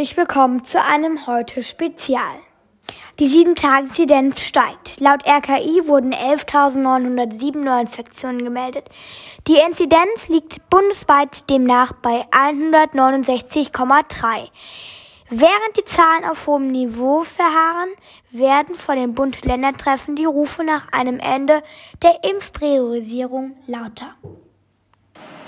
Herzlich willkommen zu einem heute Spezial. Die 7-Tage-Inzidenz steigt. Laut RKI wurden 11.907 Neuinfektionen gemeldet. Die Inzidenz liegt bundesweit demnach bei 169,3. Während die Zahlen auf hohem Niveau verharren, werden vor den Bund-Länder-Treffen die Rufe nach einem Ende der Impfpriorisierung lauter.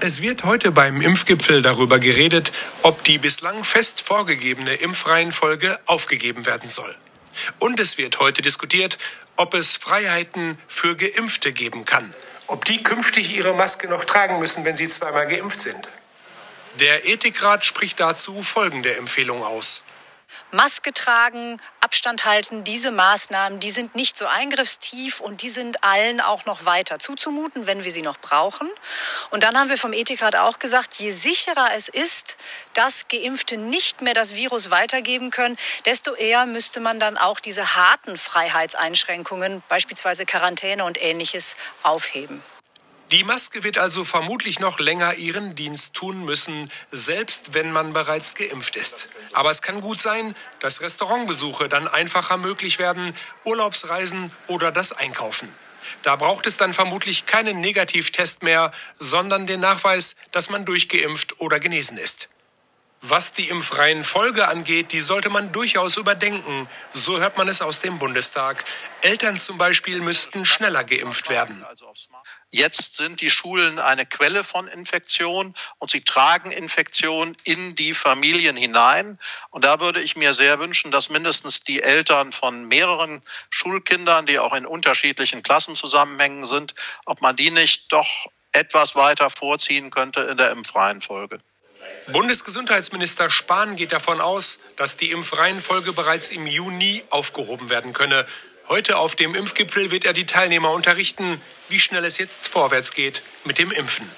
Es wird heute beim Impfgipfel darüber geredet, ob die bislang fest vorgegebene Impfreihenfolge aufgegeben werden soll. Und es wird heute diskutiert, ob es Freiheiten für Geimpfte geben kann. Ob die künftig ihre Maske noch tragen müssen, wenn sie zweimal geimpft sind. Der Ethikrat spricht dazu folgende Empfehlung aus. Maske tragen, Abstand halten, diese Maßnahmen, die sind nicht so eingriffstief und die sind allen auch noch weiter zuzumuten, wenn wir sie noch brauchen. Und dann haben wir vom Ethikrat auch gesagt, je sicherer es ist, dass Geimpfte nicht mehr das Virus weitergeben können, desto eher müsste man dann auch diese harten Freiheitseinschränkungen, beispielsweise Quarantäne und ähnliches, aufheben. Die Maske wird also vermutlich noch länger ihren Dienst tun müssen, selbst wenn man bereits geimpft ist. Aber es kann gut sein, dass Restaurantbesuche dann einfacher möglich werden, Urlaubsreisen oder das Einkaufen. Da braucht es dann vermutlich keinen Negativtest mehr, sondern den Nachweis, dass man durchgeimpft oder genesen ist. Was die impfreien Folge angeht, die sollte man durchaus überdenken. So hört man es aus dem Bundestag. Eltern zum Beispiel müssten schneller geimpft werden. Jetzt sind die Schulen eine Quelle von Infektion und sie tragen Infektion in die Familien hinein. Und da würde ich mir sehr wünschen, dass mindestens die Eltern von mehreren Schulkindern, die auch in unterschiedlichen Klassenzusammenhängen sind, ob man die nicht doch etwas weiter vorziehen könnte in der Impfreihenfolge. Bundesgesundheitsminister Spahn geht davon aus, dass die Impfreihenfolge bereits im Juni aufgehoben werden könne. Heute auf dem Impfgipfel wird er die Teilnehmer unterrichten, wie schnell es jetzt vorwärts geht mit dem Impfen.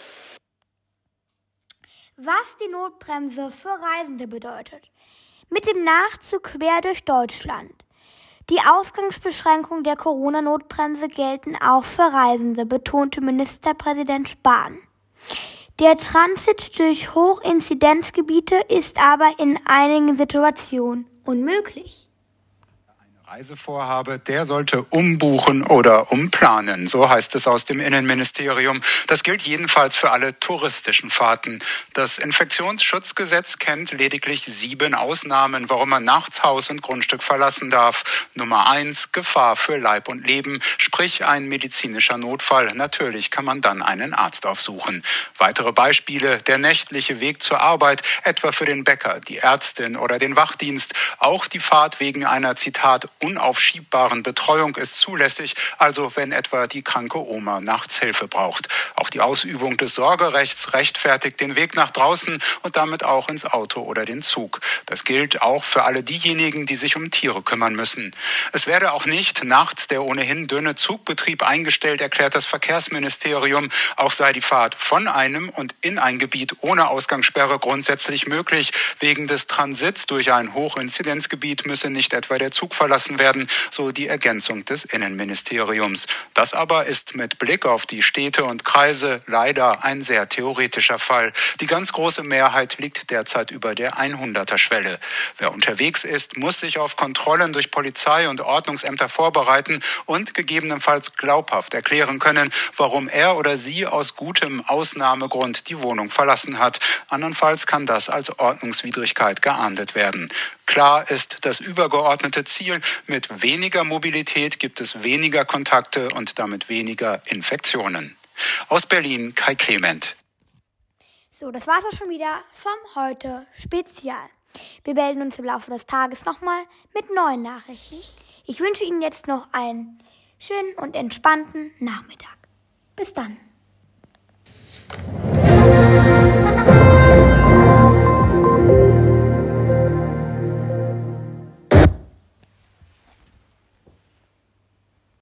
Was die Notbremse für Reisende bedeutet. Mit dem Nachzug quer durch Deutschland. Die Ausgangsbeschränkungen der Corona-Notbremse gelten auch für Reisende, betonte Ministerpräsident Spahn. Der Transit durch Hochinzidenzgebiete ist aber in einigen Situationen unmöglich. Reisevorhabe, der sollte umbuchen oder umplanen. So heißt es aus dem Innenministerium. Das gilt jedenfalls für alle touristischen Fahrten. Das Infektionsschutzgesetz kennt lediglich sieben Ausnahmen, warum man nachts Haus und Grundstück verlassen darf. Nummer eins, Gefahr für Leib und Leben, sprich ein medizinischer Notfall. Natürlich kann man dann einen Arzt aufsuchen. Weitere Beispiele, der nächtliche Weg zur Arbeit, etwa für den Bäcker, die Ärztin oder den Wachdienst. Auch die Fahrt wegen einer, Zitat, unaufschiebbaren Betreuung ist zulässig, also wenn etwa die kranke Oma nachts Hilfe braucht. Auch die Ausübung des Sorgerechts rechtfertigt den Weg nach draußen und damit auch ins Auto oder den Zug. Das gilt auch für alle diejenigen, die sich um Tiere kümmern müssen. Es werde auch nicht nachts der ohnehin dünne Zugbetrieb eingestellt, erklärt das Verkehrsministerium. Auch sei die Fahrt von einem und in ein Gebiet ohne Ausgangssperre grundsätzlich möglich. Wegen des Transits durch ein Hochinzidenzgebiet müsse nicht etwa der Zug verlassen beschlossen werden, so die Ergänzung des Innenministeriums. Das aber ist mit Blick auf die Städte und Kreise leider ein sehr theoretischer Fall. Die ganz große Mehrheit liegt derzeit über der 100er Schwelle. Wer unterwegs ist, muss sich auf Kontrollen durch Polizei und Ordnungsämter vorbereiten und gegebenenfalls glaubhaft erklären können, warum er oder sie aus gutem Ausnahmegrund die Wohnung verlassen hat. Andernfalls kann das als Ordnungswidrigkeit geahndet werden. Klar ist das übergeordnete Ziel, mit weniger Mobilität gibt es weniger Kontakte und damit weniger Infektionen. Aus Berlin Kai Clement. So, das war's auch schon wieder vom heute Spezial. Wir melden uns im Laufe des Tages nochmal mit neuen Nachrichten. Ich wünsche Ihnen jetzt noch einen schönen und entspannten Nachmittag. Bis dann.